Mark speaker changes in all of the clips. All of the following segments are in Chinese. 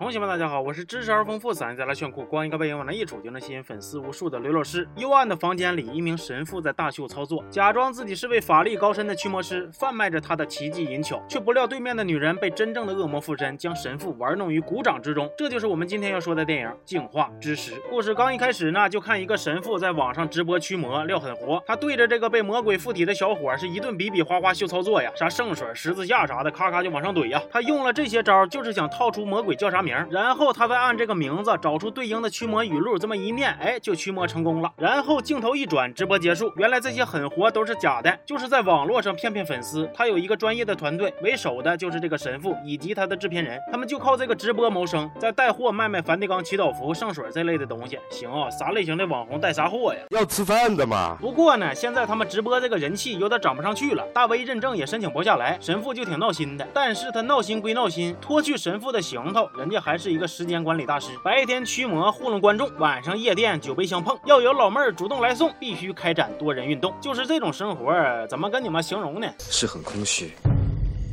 Speaker 1: 同学们，大家好，我是知识而丰富、嗓音再来炫酷、光一个背影往那一杵就能吸引粉丝无数的刘老师。幽暗的房间里，一名神父在大秀操作，假装自己是位法力高深的驱魔师，贩卖着他的奇技淫巧，却不料对面的女人被真正的恶魔附身，将神父玩弄于股掌之中。这就是我们今天要说的电影《净化之时》。故事刚一开始呢，就看一个神父在网上直播驱魔，料很活。他对着这个被魔鬼附体的小伙是一顿比比划划秀操作呀，啥圣水、十字架啥的，咔咔就往上怼呀。他用了这些招，就是想套出魔鬼叫啥名，然后他再按这个名字找出对应的驱魔语录，这么一念，哎，就驱魔成功了。然后镜头一转，直播结束。原来这些狠活都是假的，就是在网络上骗骗粉丝。他有一个专业的团队，为首的就是这个神父以及他的制片人，他们就靠这个直播谋生，在带货卖卖梵蒂冈祈祷服、圣水这类的东西。行啊，啥类型的网红带啥货呀？
Speaker 2: 要吃饭的嘛。
Speaker 1: 不过呢，现在他们直播这个人气有点涨不上去了，大 V 认证也申请不下来，神父就挺闹心的。但是他闹心归闹心，脱去神父的行头，人家还是一个时间管理大师。白天驱魔糊弄观众，晚上夜店酒杯相碰，要有老妹儿主动来送，必须开展多人运动。就是这种生活，怎么跟你们形容呢？
Speaker 3: 是很空虚，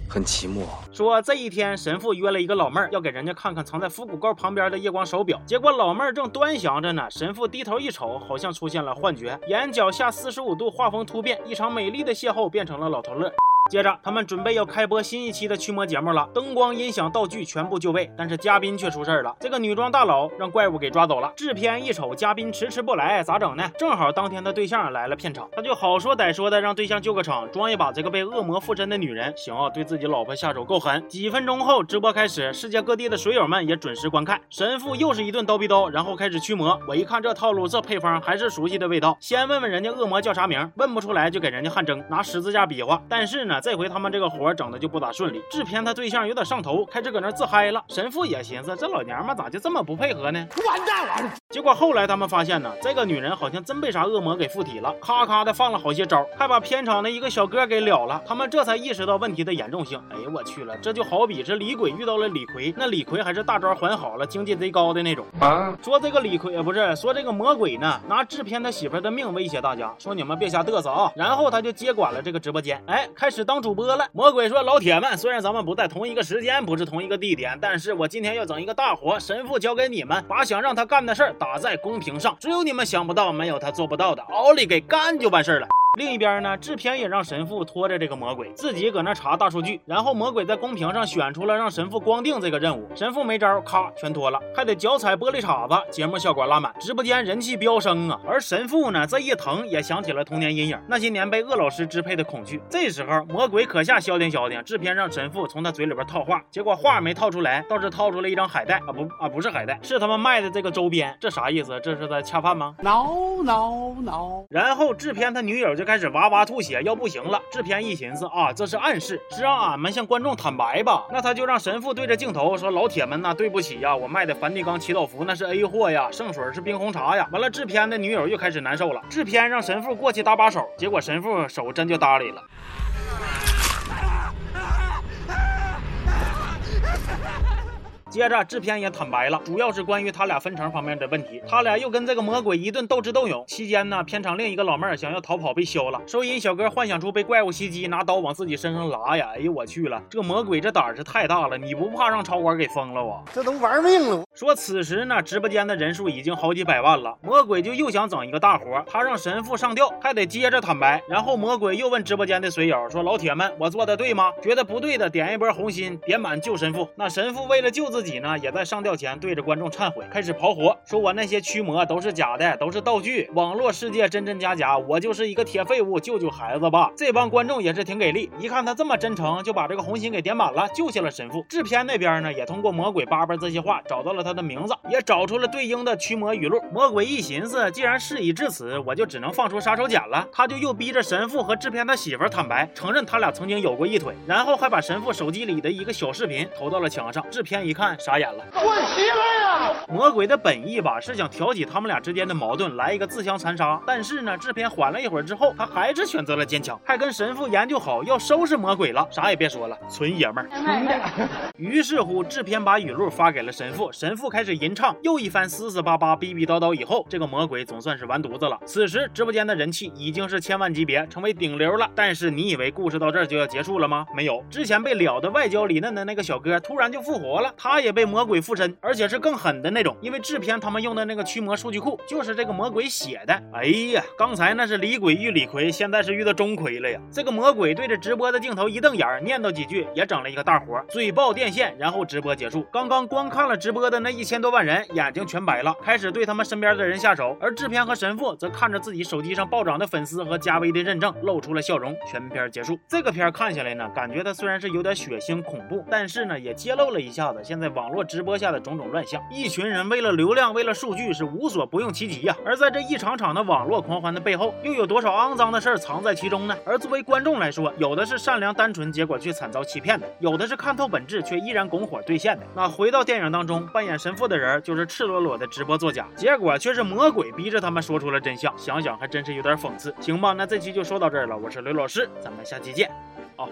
Speaker 3: 很寂寞。
Speaker 1: 说这一天，神父约了一个老妹儿，要给人家看看藏在复古沟旁边的夜光手表。结果老妹儿正端详着呢，神父低头一瞅，好像出现了幻觉，眼角下四十五度画风突变，一场美丽的邂逅变成了老头乐。接着，他们准备要开播新一期的驱魔节目了，灯光、音响、道具全部就位，但是嘉宾却出事儿了。这个女装大佬让怪物给抓走了。制片一瞅，嘉宾迟迟不来，咋整呢？正好当天的对象来了片场，他就好说歹说的让对象救个场，装一把这个被恶魔附身的女人。行，对自己老婆下手够狠。几分钟后，直播开始，世界各地的水友们也准时观看。神父又是一顿刀逼刀，然后开始驱魔。我一看这套路，这配方还是熟悉的味道。先问问人家恶魔叫啥名，问不出来就给人家汗蒸，拿十字架比划。但是呢，这回他们这个活整的就不咋顺利。制片他对象有点上头，开始搁那自嗨了。神父也寻思，这老娘们咋就这么不配合呢？完蛋了！结果后来他们发现呢，这个女人好像真被啥恶魔给附体了，咔咔的放了好些招，还把片场的一个小哥给了了。他们这才意识到问题的严重性。哎呀，我去了，这就好比是李鬼遇到了李逵，那李逵还是大招还好了，经济贼高的那种啊。说这个李逵不是说这个魔鬼呢，拿制片他媳妇的命威胁大家，说你们别瞎嘚瑟啊。然后他就接管了这个直播间，哎，开始当主播了。魔鬼说：“老铁们，虽然咱们不在同一个时间，不是同一个地点，但是我今天要整一个大活，神父交给你们，把想让他干的事儿打在公屏上，只有你们想不到，没有他做不到的，奥利给干就完事儿了。”另一边呢，制片也让神父拖着这个魔鬼，自己搁那查大数据，然后魔鬼在公屏上选出了让神父光腚这个任务，神父没招，咔全脱了，还得脚踩玻璃碴子，节目效果拉满，直播间人气飙升啊！而神父呢，这一疼也想起了童年阴影，那些年被恶老师支配的恐惧。这时候魔鬼可下消停消停，制片让神父从他嘴里边套话，结果话没套出来，倒是套出了一张海带啊不啊不是海带，是他们卖的这个周边，这啥意思？这是在恰饭吗
Speaker 4: ？No no no！
Speaker 1: 然后制片他女友就。开始哇哇吐血，要不行了。制片一寻思啊，这是暗示，是让俺们向观众坦白吧？那他就让神父对着镜头说：“老铁们呐，对不起呀，我卖的梵蒂冈祈祷服那是 A 货呀，圣水是冰红茶呀。”完了，制片的女友又开始难受了。制片让神父过去搭把手，结果神父手真就搭理了。接着，制片也坦白了，主要是关于他俩分成方面的问题。他俩又跟这个魔鬼一顿斗智斗勇。期间呢，片场另一个老妹儿想要逃跑被削了。收银小哥幻想出被怪物袭击，拿刀往自己身上拉呀！哎呦我去了，这魔鬼这胆是太大了！你不怕让超管给封了啊？
Speaker 4: 这都玩命了！
Speaker 1: 说此时呢，直播间的人数已经好几百万了。魔鬼就又想整一个大活，他让神父上吊，还得接着坦白。然后魔鬼又问直播间的水友说：“老铁们，我做的对吗？觉得不对的点一波红心，点满救神父。”那神父为了救自自己呢，也在上吊前对着观众忏悔，开始跑火，说我那些驱魔都是假的，都是道具，网络世界真真假假，我就是一个铁废物，救救孩子吧。这帮观众也是挺给力，一看他这么真诚，就把这个红心给点满了，救下了神父。制片那边呢，也通过魔鬼叭叭这些话找到了他的名字，也找出了对应的驱魔语录。魔鬼一寻思，既然事已至此，我就只能放出杀手锏了。他就又逼着神父和制片他媳妇坦白，承认他俩曾经有过一腿，然后还把神父手机里的一个小视频投到了墙上。制片一看，傻眼了。
Speaker 4: 我媳妇呀！
Speaker 1: 魔鬼的本意吧是想挑起他们俩之间的矛盾，来一个自相残杀。但是呢，制片缓了一会儿之后，他还是选择了坚强，还跟神父研究好要收拾魔鬼了。啥也别说了，纯爷们儿。于是乎，制片把语录发给了神父，神父开始吟唱，又一番撕撕巴巴、逼逼叨叨以后，这个魔鬼总算是完犊子了。此时直播间的人气已经是千万级别，成为顶流了。但是你以为故事到这儿就要结束了吗？没有，之前被了的外焦里嫩的那个小哥突然就复活了，他。他也被魔鬼附身，而且是更狠的那种。因为制片他们用的那个驱魔数据库就是这个魔鬼写的。哎呀，刚才那是李鬼遇李逵，现在是遇到钟馗了呀！这个魔鬼对着直播的镜头一瞪眼，念叨几句，也整了一个大活，嘴爆电线，然后直播结束。刚刚观看了直播的那一千多万人眼睛全白了，开始对他们身边的人下手。而制片和神父则看着自己手机上暴涨的粉丝和加微的认证，露出了笑容。全片结束。这个片看下来呢，感觉它虽然是有点血腥恐怖，但是呢，也揭露了一下子现在网络直播下的种种乱象。一群人为了流量，为了数据，是无所不用其极呀。而在这一场场的网络狂欢的背后，又有多少肮脏的事儿藏在其中呢？而作为观众来说，有的是善良单纯，结果却惨遭欺骗的；有的是看透本质，却依然拱火兑现的。那回到电影当中，扮演神父的人就是赤裸裸的直播作假，结果却是魔鬼逼着他们说出了真相。想想还真是有点讽刺。行吧，那这期就说到这儿了。我是刘老师，咱们下期见，啊。